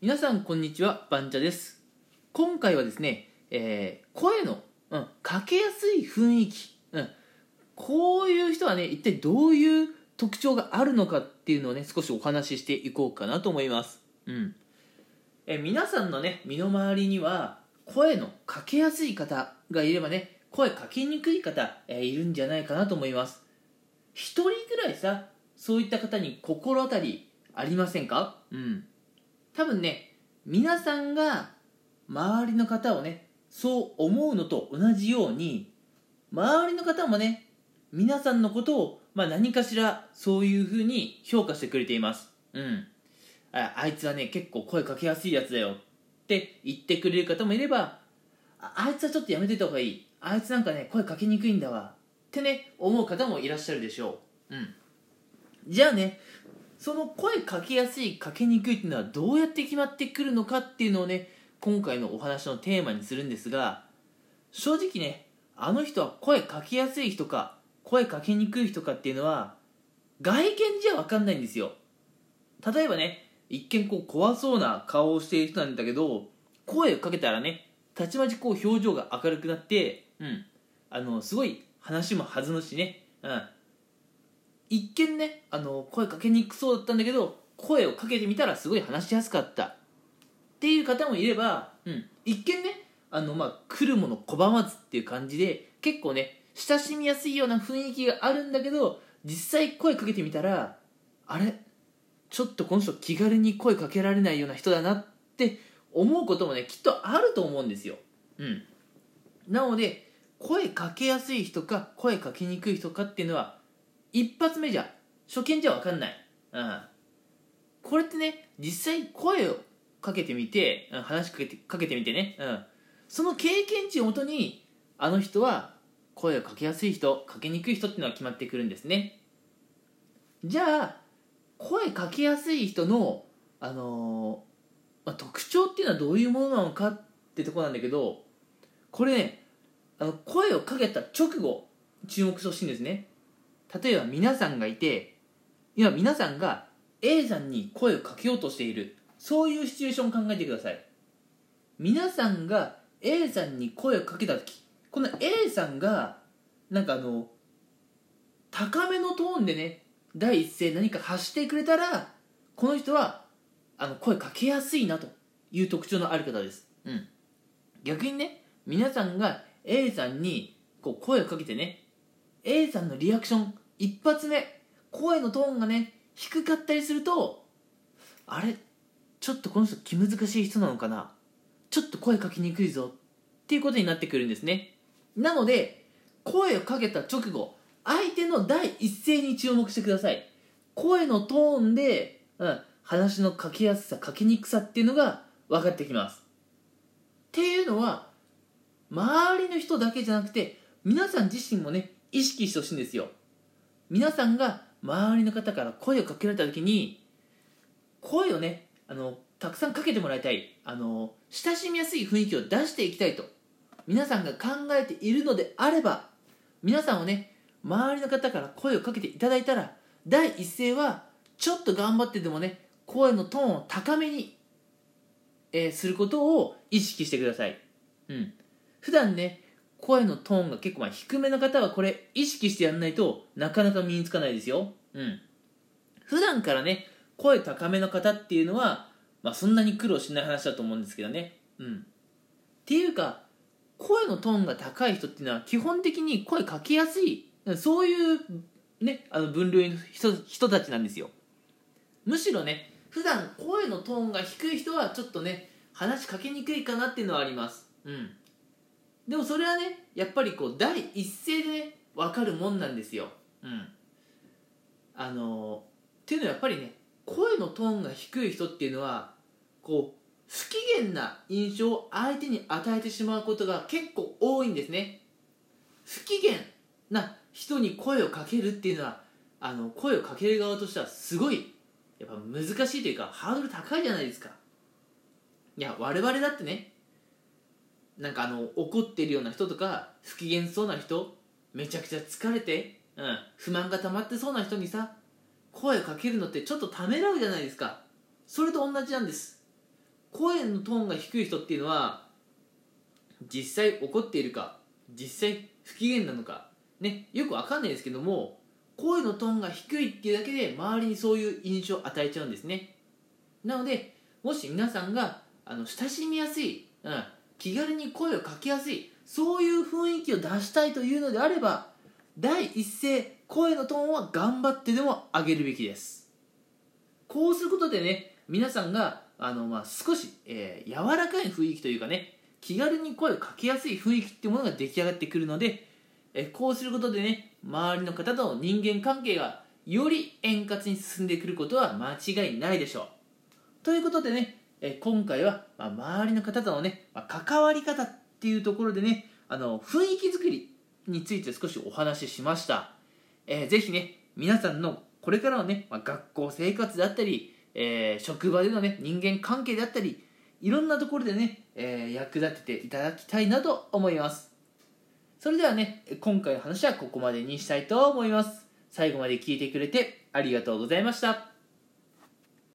皆さんこんにちはバンチャです。今回はですね、えー声の、うん、かけやすい雰囲気、うん、こういう人はね一体どういう特徴があるのかっていうのをね少しお話ししていこうかなと思います、うん。え皆さんのね身の回りには声のかけやすい方がいればね声かけにくい方、えーいるんじゃないかなと思います。一人ぐらいさそういった方に心当たりありませんか？うん。多分ね皆さんが周りの方をねそう思うのと同じように周りの方もね皆さんのことを、まあ、何かしらそういうふうに評価してくれています。うん。ああいつはね結構声かけやすいやつだよ。って言ってくれる方もいればああいつはちょっとやめといた方がいい。あいつなんかね声かけにくいんだわ。ってね思う方もいらっしゃるでしょう。うん。じゃあねその声かけやすいかけにくいっていうのはどうやって決まってくるのかっていうのをね今回のお話のテーマにするんですが正直ねあの人は声かけやすい人か声かけにくい人かっていうのは外見じゃ分かんないんですよ。例えばね一見こう怖そうな顔をしている人なんだけど声をかけたらねたちまちこう表情が明るくなってうんあのすごい話も弾むしねうん一見ねあの声かけにくそうだったんだけど声をかけてみたらすごい話しやすかった。っていう方もいれば、うん、一見ねあの、まあ、来るもの拒まずっていう感じで結構ね親しみやすいような雰囲気があるんだけど実際声かけてみたらあれ？ちょっとこの人気軽に声かけられないような人だなって思うこともねきっとあると思うんですよ、うん、なので声かけやすい人か声かけにくい人かっていうのは一発目じゃ初見じゃ分かんない、うん、これってね実際声をかけてみてうん話しかけてかけてみてね、うん、その経験値をもとにあの人は声をかけやすい人かけにくい人っていうのは決まってくるんですね。じゃあ声かけやすい人の、あのーまあ、特徴っていうのはどういうものなのかってとこなんだけどこれねあの声をかけた直後注目してほしいんですね。例えば皆さんがいて今皆さんが A さんに声をかけようとしている。そういうシチュエーションを考えてください。皆さんが A さんに声をかけた時この A さんがなんかあの高めのトーンでね第一声何か発してくれたらこの人はあの声かけやすいなという特徴のある方です、うん、逆にね皆さんが A さんにこう声をかけてね A さんのリアクション一発目。声のトーンがね低かったりするとあれ？ちょっとこの人気難しい人なのかな？ちょっと声かけにくいぞ。っていうことになってくるんですね。なので声をかけた直後相手の第一声に注目してください。声のトーンで、うん、話のかけやすさかけにくさっていうのが分かってきます。っていうのは周りの人だけじゃなくて皆さん自身もね意識してほしいんですよ。皆さんが周りの方から声をかけられた時に声をねあのたくさんかけてもらいたい。あの親しみやすい雰囲気を出していきたいと。皆さんが考えているのであれば皆さんをね周りの方から声をかけていただいたら第一声はちょっと頑張ってでもね声のトーンを高めに、えーすることを意識してください、うん、普段ね声のトーンが結構まあ低めの方はこれ意識してやんないとなかなか身につかないですよ、うん、普段からね声高めの方っていうのは、まあ、そんなに苦労しない話だと思うんですけどね、うん、っていうか声のトーンが高い人っていうのは基本的に声かけやすいそういう、ね、あの分類の人人たちなんですよ。むしろね普段声のトーンが低い人はちょっとね話しかけにくいかなっていうのはあります。うん。でもそれはねやっぱりこう第一声でね分かるもんなんですよ。うん。あのっていうのはやっぱりね声のトーンが低い人っていうのはこう不機嫌な印象を相手に与えてしまうことが結構多いんですね。不機嫌な人に声をかけるっていうのはあの声をかける側としてはすごいやっぱ難しいというかハードル高いじゃないですか。いや我々だってねなんかあの怒ってるような人とか不機嫌そうな人めちゃくちゃ疲れて、うん、不満が溜まってそうな人にさ声かけるのってちょっとためらうじゃないですか。それと同じなんです。声のトーンが低い人っていうのは実際怒っているか実際不機嫌なのかねよくわかんないですけども声のトーンが低いっていうだけで周りにそういう印象を与えちゃうんですね。なのでもし皆さんがあの親しみやすい、うん、気軽に声をかけやすいそういう雰囲気を出したいというのであれば第一声声のトーンは頑張ってでも上げるべきです。こうすることでね皆さんがあの、まあ、少し、えー、柔らかい雰囲気というかね気軽に声をかけやすい雰囲気っていうものが出来上がってくるので、え、こうすることでね周りの方との人間関係がより円滑に進んでくることは間違いないでしょう。ということでね、え、今回は、まあ、周りの方とのね、ま、関わり方っていうところでねあの雰囲気作りについて少しお話ししました、えー、ぜひね皆さんのこれからのね、まあ、学校生活だったりえー、職場でのね人間関係であったりいろんなところでね、えー、役立てていただきたいなと思います。それではね今回の話はここまでにしたいと思います。最後まで聞いてくれてありがとうございました。